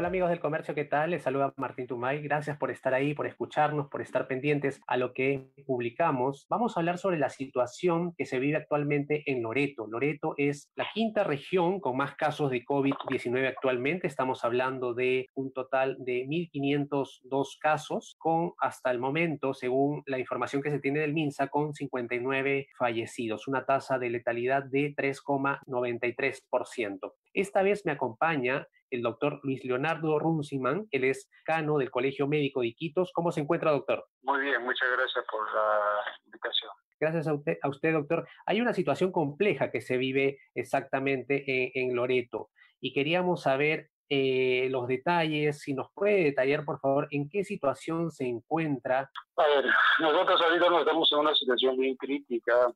Hola amigos del comercio, ¿qué tal? Les saluda Martín Tumay. Gracias por estar ahí, por escucharnos, por estar pendientes a lo que publicamos. Vamos a hablar sobre la situación que se vive actualmente en Loreto. Loreto es la quinta región con más casos de COVID-19 actualmente. Estamos hablando de un total de 1.502 casos con hasta el momento, según la información que se tiene del MINSA, con 59 fallecidos, una tasa de letalidad de 3,93%. Esta vez me acompaña el doctor Luis Leonardo Runciman, él es cano del Colegio Médico de Iquitos. ¿Cómo se encuentra, doctor? Muy bien, muchas gracias por la invitación. Gracias a usted, a usted doctor. Hay una situación compleja que se vive exactamente en, Loreto y queríamos saber eh, los detalles, si nos puede detallar, por favor, en qué situación se encuentra. A ver, nosotros ahorita nos estamos en una situación bien crítica,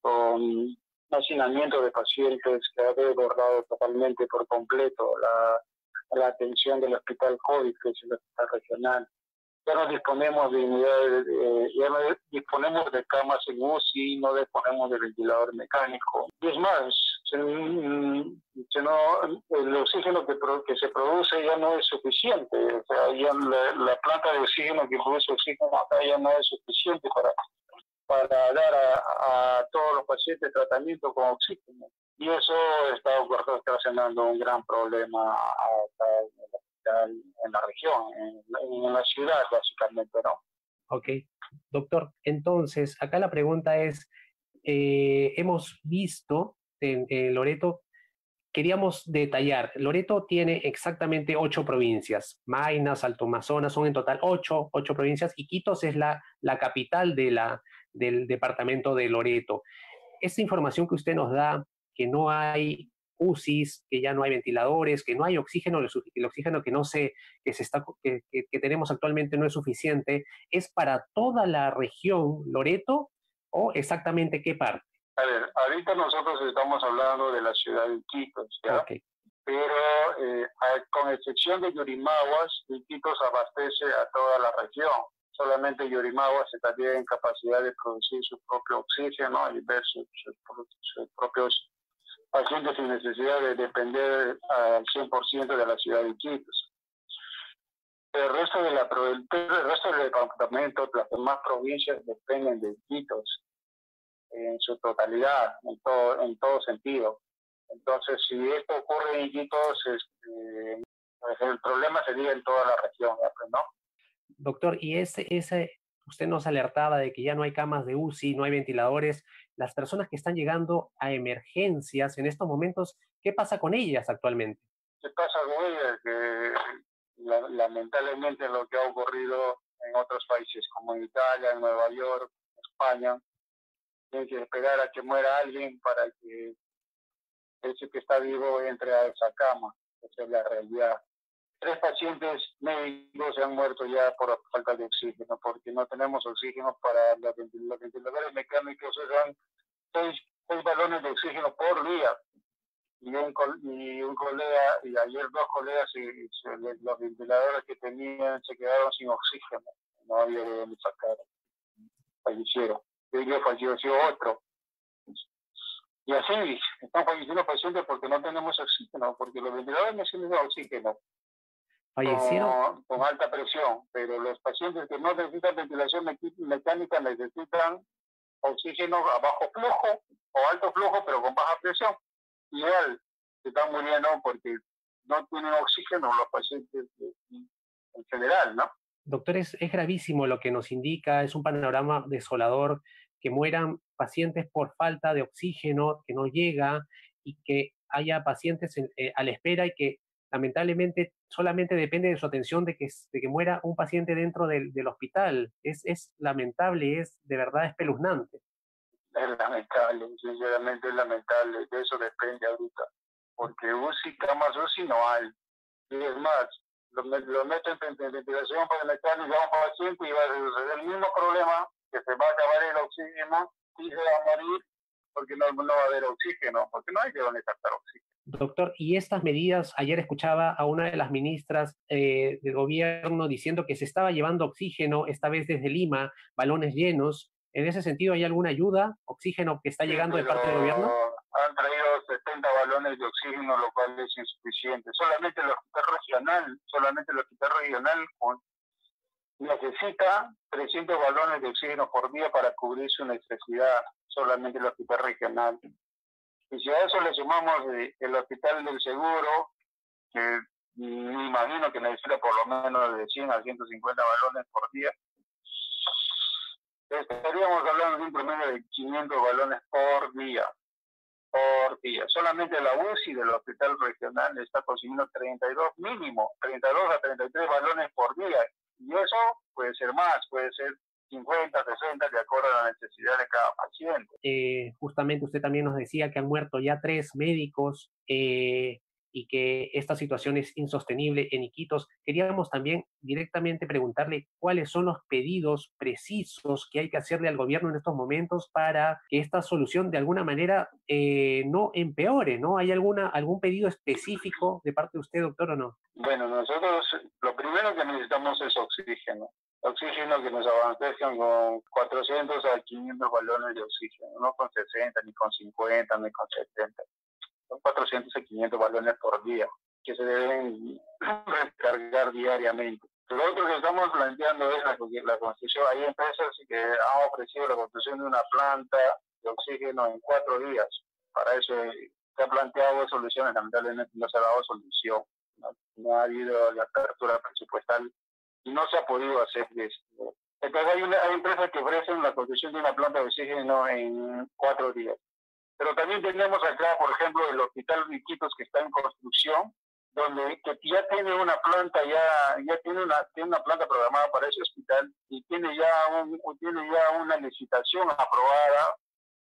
con hacinamiento de pacientes que ha desbordado totalmente por completo la, atención del hospital COVID, que es el hospital regional. Ya no disponemos de unidades, ya no disponemos de camas en UCI, no disponemos de ventilador mecánico. Y es más, se, no, el oxígeno que, que se produce ya no es suficiente. O sea, ya la, la planta de oxígeno que produce oxígeno acá ya no es suficiente para para dar a, todos los pacientes tratamiento con oxígeno. Y eso está ocasionando un gran problema en la región, en, la ciudad básicamente, ¿no? Ok, doctor, entonces acá la pregunta es, eh, hemos visto en, Loreto, queríamos detallar, Loreto tiene exactamente ocho provincias, Mainas, Alto Amazonas, son en total ocho, ocho provincias, y Quitos es la, la capital de la, del departamento de Loreto. Esta información que usted nos da, que no hay UCIs, que ya no hay ventiladores, que no hay oxígeno, el oxígeno que no se, que se está, que, tenemos actualmente no es suficiente, ¿es para toda la región Loreto o exactamente qué parte? A ver, ahorita nosotros estamos hablando de la ciudad de Iquitos, ¿ya? Pero eh, con excepción de Yurimaguas, Iquitos abastece a toda la región solamente Yorimagua se estaría en capacidad de producir su propio oxígeno y ver sus, propios pacientes sin necesidad de depender al 100% de la ciudad de Iquitos. El resto, de resto del departamento, las demás provincias dependen de Iquitos en su totalidad, en todo, en todo sentido. Entonces, si esto ocurre en Iquitos, este, pues el problema sería en toda la región, ¿no? Doctor, y ese, ese, usted nos alertaba de que ya no hay camas de UCI, no hay ventiladores. Las personas que están llegando a emergencias en estos momentos, ¿qué pasa con ellas actualmente? ¿Qué pasa con ellas? Que lamentablemente lo que ha ocurrido en otros países como en Italia, en Nueva York, España, tienen que esperar a que muera alguien para que ese que está vivo entre a esa cama. Esa es la realidad tres pacientes médicos se han muerto ya por falta de oxígeno, porque no tenemos oxígeno para los ventiladores mecánicos, son seis, seis balones de oxígeno por día. Y un, y un colega, y ayer dos colegas, los ventiladores que tenían se quedaron sin oxígeno, no había de dónde sacar, fallecieron. Y hoy falleció otro. Y así están falleciendo pacientes porque no tenemos oxígeno, porque los ventiladores necesitan oxígeno fallecieron. Con, alta presión, pero los pacientes que no necesitan ventilación mecánica necesitan oxígeno a bajo flujo o alto flujo, pero con baja presión. Igual se están muriendo porque no tienen oxígeno los pacientes en general, ¿no? Doctores, es gravísimo lo que nos indica, es un panorama desolador, que mueran pacientes por falta de oxígeno que no llega y que haya pacientes eh, a la espera y que lamentablemente solamente depende de su atención de que, de que muera un paciente dentro del, hospital. Es, es lamentable, es de verdad espeluznante. Es lamentable, sinceramente es lamentable, de eso depende ahorita, porque UCI, camas UCI no hay. Y es más, lo, lo meten en ventilación para meter a un paciente y va a suceder el mismo problema, que se va a acabar el oxígeno sí se va a morir porque no, no va a haber oxígeno, porque no hay de dónde captar oxígeno. Doctor, y estas medidas, ayer escuchaba a una de las ministras eh, del gobierno diciendo que se estaba llevando oxígeno, esta vez desde Lima, balones llenos. ¿En ese sentido hay alguna ayuda, oxígeno que está llegando de parte del gobierno? Han traído 70 balones de oxígeno, lo cual es insuficiente. Solamente el hospital regional, solamente el hospital regional necesita 300 balones de oxígeno por día para cubrir su necesidad, solamente el hospital regional. Y si a eso le sumamos el hospital del seguro, que me imagino que necesita por lo menos de 100 a 150 balones por día, estaríamos hablando de un promedio de 500 balones por día. Por día. Solamente la UCI del hospital regional está consumiendo 32 mínimo, 32 a 33 balones por día. Y eso puede ser más, puede ser 50, 60, de acuerdo a la necesidad de cada paciente. Eh, justamente usted también nos decía que han muerto ya tres médicos eh, y que esta situación es insostenible en Iquitos. Queríamos también directamente preguntarle cuáles son los pedidos precisos que hay que hacerle al gobierno en estos momentos para que esta solución de alguna manera eh, no empeore, ¿no? ¿Hay alguna, algún pedido específico de parte de usted, doctor, o no? Bueno, nosotros lo primero que necesitamos es oxígeno oxígeno que nos abastezcan con 400 a 500 balones de oxígeno, no con 60, ni con 50, ni con 70. Son 400 a 500 balones por día que se deben recargar diariamente. Lo otro que estamos planteando es la, la construcción. Hay empresas que han ofrecido la construcción de una planta de oxígeno en cuatro días. Para eso se han planteado soluciones, lamentablemente no se ha dado solución. no ha habido la apertura presupuestal no se ha podido hacer esto. Entonces hay, una, hay empresas que ofrecen la construcción de una planta de oxígeno en cuatro días. Pero también tenemos acá, por ejemplo, el Hospital Riquitos que está en construcción, donde ya tiene una planta, ya, ya tiene una, tiene una planta programada para ese hospital y tiene ya un, tiene ya una licitación aprobada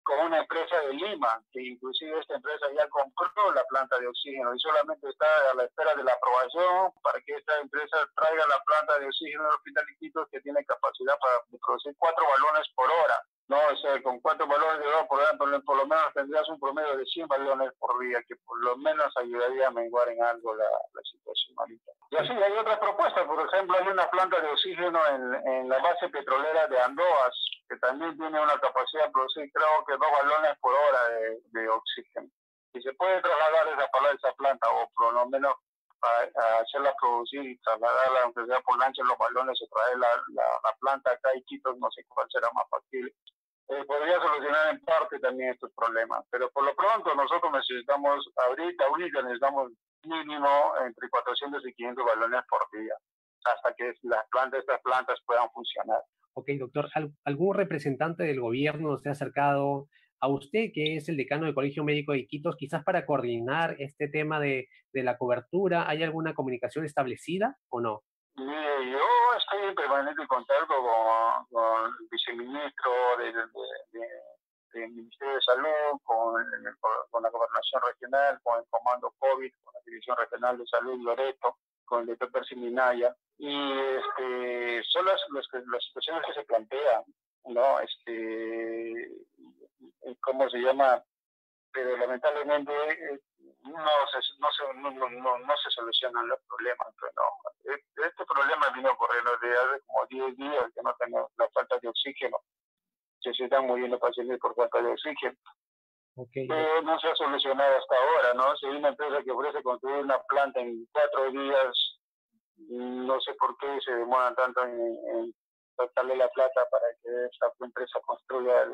con una empresa de Lima, que inclusive esta empresa ya compró la planta de oxígeno y solamente está a la espera de la aprobación para que esta empresa traiga la planta de oxígeno al Hospital Iquitos que tiene capacidad para producir cuatro balones por hora. No, o con cuatro balones de hora por hora, por, lo menos tendrías un promedio de 100 balones por día, que por lo menos ayudaría a menguar en algo la, situación ahorita. Y así hay otras propuestas, por ejemplo, hay una planta de oxígeno en, en la base petrolera de Andoas, también tiene una capacidad de producir creo que dos balones por hora de, oxígeno. Y se puede trasladar esa, esa planta o por lo menos a, hacerla producir y trasladarla, aunque sea por lancha los balones o traer la, la, planta acá y Quito, no sé cuál será más factible. Eh, podría solucionar en parte también estos problemas, pero por lo pronto nosotros necesitamos, ahorita, ahorita necesitamos mínimo entre 400 y 500 balones por día, hasta que las plantas, estas plantas puedan funcionar. Ok, doctor, ¿algún representante del gobierno se ha acercado a usted, que es el decano del Colegio Médico de Iquitos, quizás para coordinar este tema de, de la cobertura? ¿Hay alguna comunicación establecida o no? Mire, yo estoy en permanente contacto con, con el viceministro del Ministerio de Salud, con, con, la Gobernación Regional, con el Comando COVID, con la División Regional de Salud Loreto, con el doctor Percy Minaya y este, son las, las, situaciones que se plantean, ¿no? Este, ¿Cómo se llama? Pero lamentablemente eh, no se, no se, no, no, no se solucionan los problemas. ¿no? E, este problema vino ocurriendo desde hace como 10 días que no tenemos la falta de oxígeno. Se están muriendo pacientes por falta de oxígeno. Okay. no se ha solucionado hasta ahora, ¿no? Si hay una empresa que ofrece construir una planta en cuatro días no sé por qué se demoran tanto en, en la plata para que esta empresa construya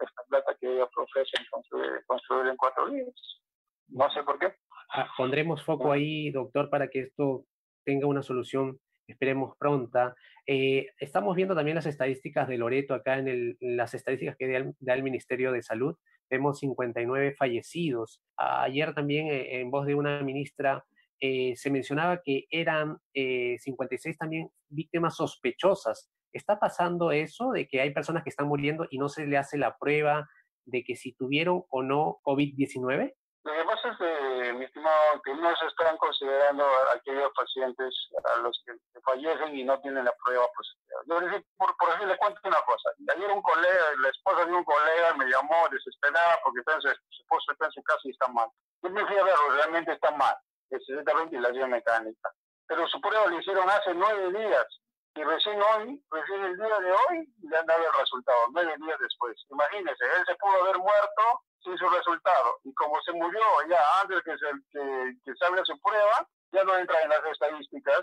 esta plata que ellos ofrecen construir, construir en cuatro días. No sé por qué. Ah, pondremos foco ahí, doctor, para que esto tenga una solución, esperemos pronta. Eh, estamos viendo también las estadísticas de Loreto acá en, el, las estadísticas que da el, Ministerio de Salud. Vemos 59 fallecidos. Ayer también, eh, en voz de una ministra, eh, se mencionaba que eran 56 eh, también víctimas sospechosas. ¿Está pasando eso de que hay personas que están muriendo y no se le hace la prueba de que si tuvieron o no COVID-19? Lo que pasa es que, mi estimado, que no se están considerando a aquellos pacientes a los que, fallecen y no tienen la prueba positiva. Yo por, por le cuento una cosa. Ayer un colega, la esposa de un colega me llamó desesperada porque está en su, esposo está en su casa y está mal. Yo me fui a verlo, realmente está mal, necesita ventilación mecánica. Pero su prueba lo hicieron hace nueve días y recién hoy, recién el día de hoy, le han dado el resultado, nueve días después. Imagínese, él se pudo haber muerto sin su resultado. Y como se murió ya antes que, se, que, que salga su prueba, ya no entra en las estadísticas.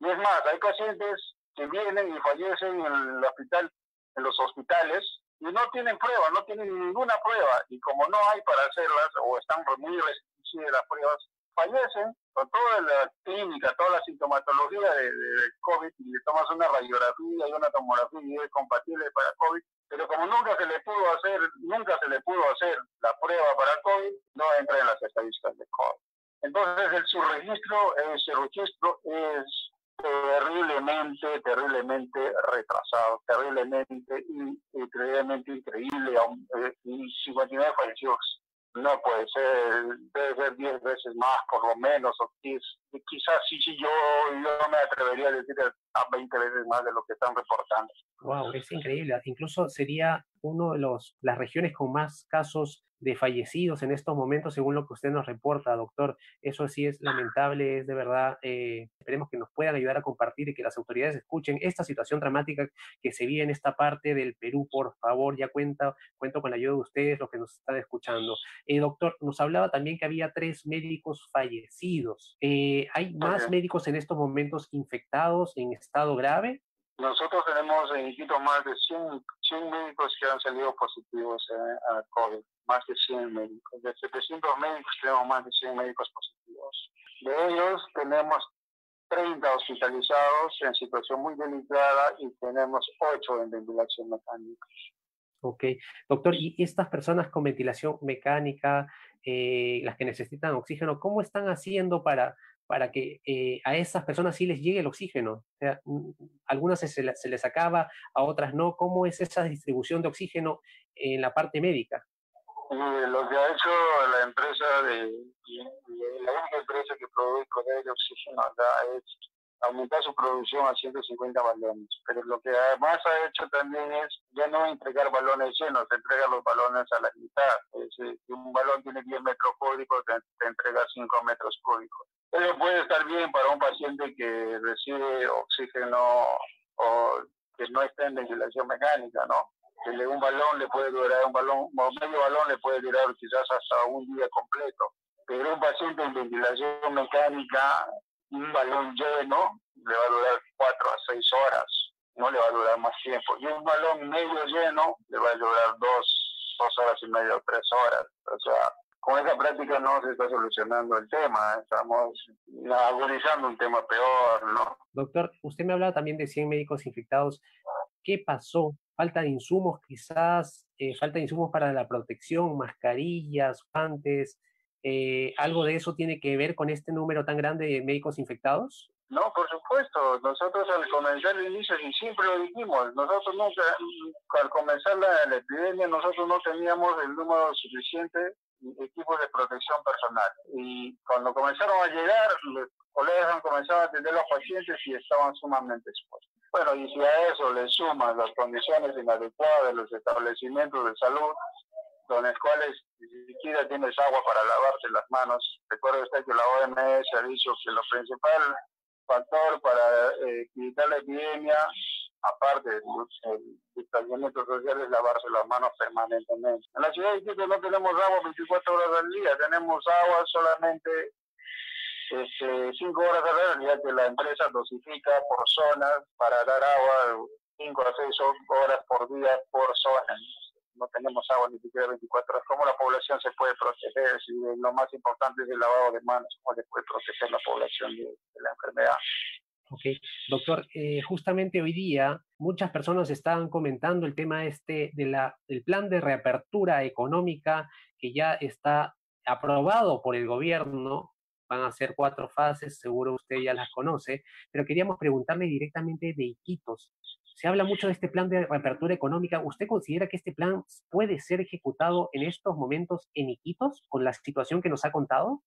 Y es más, hay pacientes que vienen y fallecen en el hospital, en los hospitales, y no tienen prueba, no tienen ninguna prueba. Y como no hay para hacerlas, o están muy restringidas las pruebas, fallecen con toda la clínica, toda la sintomatología de, COVID, y le tomas una radiografía y una tomografía y es compatible para COVID, pero como nunca se le pudo hacer, nunca se le pudo hacer la prueba para COVID, no entra en las estadísticas de COVID. Entonces, el, su registro, ese registro es terriblemente, terriblemente retrasado, terriblemente, increíblemente increíble, eh, y 59 fallecidos no puede ser, debe ser 10 veces más por lo menos, o quizás sí, sí, yo, yo me atrevería a decir a 20 veces más de lo que están reportando. Wow, es increíble. Incluso sería uno de los las regiones con más casos de fallecidos en estos momentos, según lo que usted nos reporta, doctor. Eso sí es lamentable, es de verdad. Eh, esperemos que nos puedan ayudar a compartir y que las autoridades escuchen esta situación dramática que se vive en esta parte del Perú. Por favor, ya cuenta, cuento con la ayuda de ustedes, los que nos están escuchando. Eh, doctor, nos hablaba también que había tres médicos fallecidos. Eh, ¿Hay más médicos en estos momentos infectados en estado grave? Nosotros tenemos en Iquitos más de 100, 100, médicos que han salido positivos eh, a COVID, más de 100 médicos. De 700 médicos tenemos más de 100 médicos positivos. De ellos tenemos 30 hospitalizados en situación muy delicada y tenemos 8 en ventilación mecánica. Ok, doctor, ¿y estas personas con ventilación mecánica, eh, las que necesitan oxígeno, cómo están haciendo para para que eh, a esas personas sí les llegue el oxígeno. O sea, mm, algunas se, se, les acaba, a otras no. ¿Cómo es esa distribución de oxígeno en la parte médica? lo que ha hecho la empresa, de, la única empresa que provee, de oxígeno acá es aumentar su producción a 150 balones. Pero lo que además ha hecho también es ya no entregar balones llenos, entrega los balones a la mitad. si un balón tiene 10 metros cúbicos, te, te entrega 5 metros cúbicos. Eso puede estar bien para un paciente que recibe oxígeno o que no está en ventilación mecánica, ¿no? Que un balón le puede durar, un balón, medio balón le puede durar quizás hasta un día completo. Pero un paciente en ventilación mecánica, un balón lleno, le va a durar cuatro a seis horas, no le va a durar más tiempo. Y un balón medio lleno le va a durar dos, dos horas y media o tres horas. O sea, con esa práctica no se está solucionando el tema, estamos agudizando un tema peor, ¿no? Doctor, usted me hablaba también de 100 médicos infectados. ¿Qué pasó? ¿Falta de insumos quizás? Eh, ¿Falta de insumos para la protección? ¿Mascarillas? ¿Guantes? Eh, ¿Algo de eso tiene que ver con este número tan grande de médicos infectados? No, por supuesto. Nosotros al comenzar el inicio, y siempre lo dijimos, nosotros nunca, al comenzar la epidemia, nosotros no teníamos el número suficiente equipos de protección personal. Y cuando comenzaron a llegar, los colegas han comenzado a atender a los pacientes y estaban sumamente expuestos. Bueno, y si a eso le suman las condiciones inadecuadas de los establecimientos de salud, con los cuales ni siquiera tienes agua para lavarte las manos. Recuerda usted que la OMS ha dicho que lo principal factor para eh, evitar la epidemia aparte del distanciamiento social, es lavarse las manos permanentemente. En la ciudad de Quito no tenemos agua 24 horas al día, tenemos agua solamente este, 5 horas al día, ya que la empresa dosifica por zonas para dar agua 5 a 6 horas por día por zona. No tenemos agua ni siquiera 24 horas. ¿Cómo la población se puede proteger? Si lo más importante es el lavado de manos, ¿cómo se puede proteger la población de la enfermedad? Ok, doctor, eh, justamente hoy día muchas personas están comentando el tema este de la, del plan de reapertura económica que ya está aprobado por el gobierno. Van a ser cuatro fases, seguro usted ya las conoce, pero queríamos preguntarle directamente de Iquitos. Se habla mucho de este plan de reapertura económica. ¿Usted considera que este plan puede ser ejecutado en estos momentos en Iquitos con la situación que nos ha contado?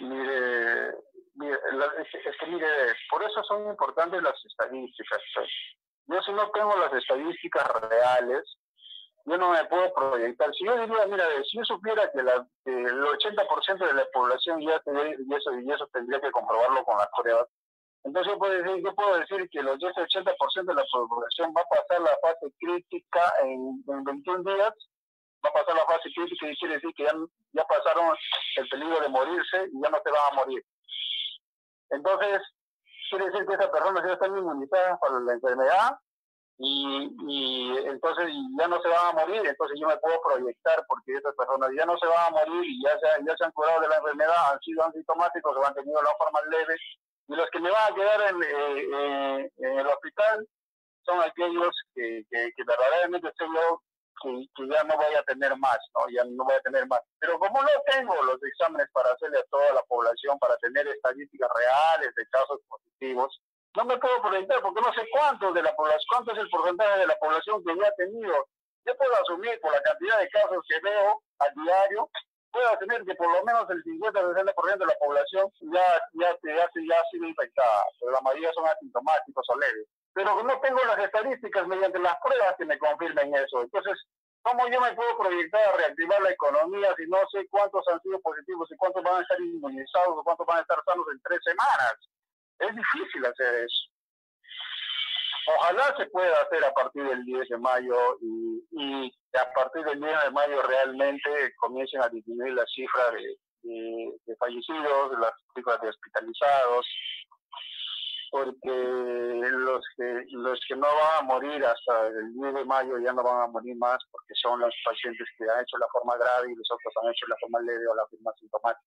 Mire, es, que mire, por eso son importantes las estadísticas. Pues. Yo si no tengo las estadísticas reales, yo no me puedo proyectar. Si yo diría, mira, si yo supiera que, el 80% de la población ya tendría, y eso, y eso tendría que comprobarlo con las pruebas, entonces yo puedo decir, yo puedo decir que los 10-80% de la población va a pasar la fase crítica en, en 21 días, va a pasar la fase crítica y quiere decir que ya, ya pasaron el peligro de morirse y ya no se van a morir. Entonces, quiere decir que esas personas ya están inmunizadas para la enfermedad y, y entonces ya no se van a morir, entonces yo me puedo proyectar porque esas personas ya no se van a morir y ya se, ya se han curado de la enfermedad, han sido asintomáticos o han tenido la forma leve. Y los que me van a quedar en, eh, eh, en el hospital son aquellos que, que, que verdaderamente sé yo que, ya no voy a tener más, ¿no? Ya no voy a tener más. Pero como no tengo los exámenes para hacerle a toda la población, para tener estadísticas reales de casos positivos, no me puedo proyectar porque no sé cuántos de la población, cuánto es el porcentaje de la población que ya ha tenido. Yo puedo asumir por la cantidad de casos que veo a diario, puedo asumir que por lo menos el 50-60% de la población ya, ya, ya, ya ha sido infectada, pero la mayoría son asintomáticos o leves pero no tengo las estadísticas mediante las pruebas que me confirmen eso. Entonces, ¿cómo yo me puedo proyectar a reactivar la economía si no sé cuántos han sido positivos y cuántos van a estar inmunizados o cuántos van a estar sanos en tres semanas? Es difícil hacer eso. Ojalá se pueda hacer a partir del 10 de mayo y, y a partir del 10 de mayo realmente comiencen a disminuir la cifra de, de, de fallecidos, las cifras de hospitalizados, porque los que los que no van a morir hasta el 10 de mayo ya no van a morir más porque son los pacientes que han hecho la forma grave y los otros han hecho la forma leve o la forma sintomática.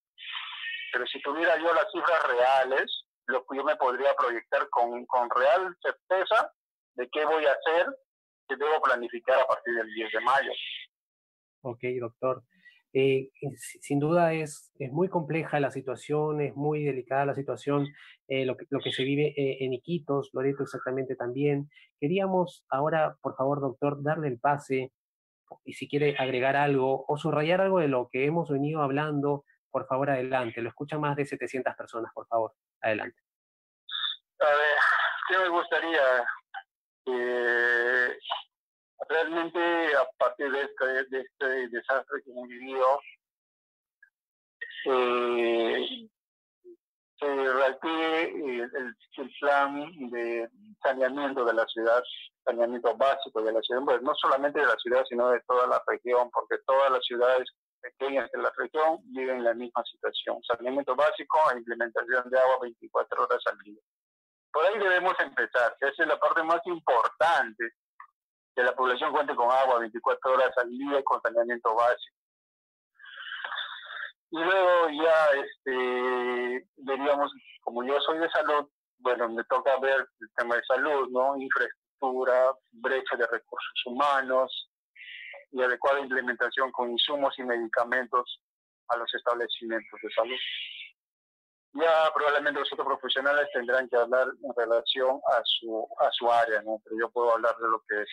Pero si tuviera yo las cifras reales, lo yo me podría proyectar con, con real certeza de qué voy a hacer, qué debo planificar a partir del 10 de mayo. Ok, doctor. Eh, sin duda es, es muy compleja la situación, es muy delicada la situación, eh, lo, que, lo que se vive eh, en Iquitos, Loreto exactamente también. Queríamos ahora, por favor, doctor, darle el pase y si quiere agregar algo o subrayar algo de lo que hemos venido hablando, por favor, adelante. Lo escuchan más de 700 personas, por favor, adelante. A ver, ¿qué me gustaría? Realmente a partir de este, de este desastre que hemos vivido, eh, se reactive el, plan de saneamiento de la ciudad, saneamiento básico de la ciudad, pues no solamente de la ciudad, sino de toda la región, porque todas las ciudades pequeñas de la región viven en la misma situación. Saneamiento básico e implementación de agua 24 horas al día. Por ahí debemos empezar, esa es la parte más importante que la población cuente con agua 24 horas al día y con saneamiento básico. Y luego ya este, veríamos, como yo soy de salud, bueno, me toca ver el tema de salud, ¿no? Infraestructura, brecha de recursos humanos y adecuada implementación con insumos y medicamentos a los establecimientos de salud. Ya probablemente los otros profesionales tendrán que hablar en relación a su, a su área, ¿no? Pero yo puedo hablar de lo que es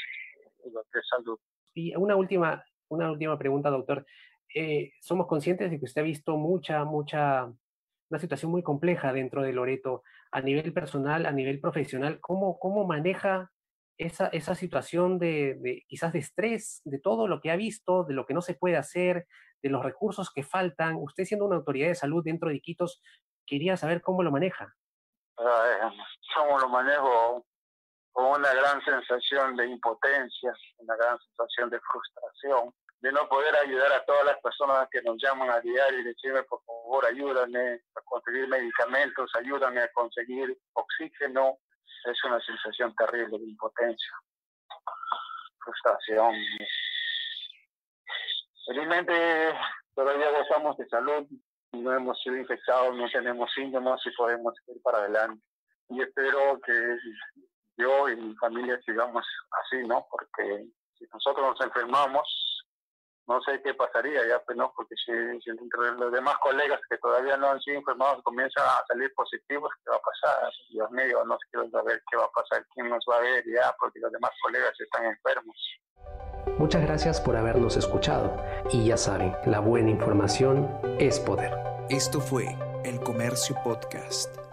y una última, una última pregunta, doctor. Eh, somos conscientes de que usted ha visto mucha, mucha, una situación muy compleja dentro de Loreto a nivel personal, a nivel profesional. ¿Cómo, cómo maneja esa, esa situación de, de, quizás de estrés, de todo lo que ha visto, de lo que no se puede hacer, de los recursos que faltan? Usted siendo una autoridad de salud dentro de Iquitos, quería saber cómo lo maneja. ¿Cómo lo manejo? Con una gran sensación de impotencia, una gran sensación de frustración, de no poder ayudar a todas las personas que nos llaman a diario y decirme, por favor, ayúdame a conseguir medicamentos, ayúdame a conseguir oxígeno. Es una sensación terrible de impotencia, frustración. Felizmente todavía gozamos de salud, no hemos sido infectados, no tenemos síntomas y podemos ir para adelante. Y espero que yo y mi familia sigamos así, ¿no? Porque si nosotros nos enfermamos, no sé qué pasaría ya, pues no, porque si, si entre los demás colegas que todavía no han sido enfermados comienzan a salir positivos, ¿qué va a pasar? Dios mío, no quiero saber qué va a pasar, quién nos va a ver ya, porque los demás colegas están enfermos. Muchas gracias por habernos escuchado y ya saben, la buena información es poder. Esto fue El Comercio Podcast.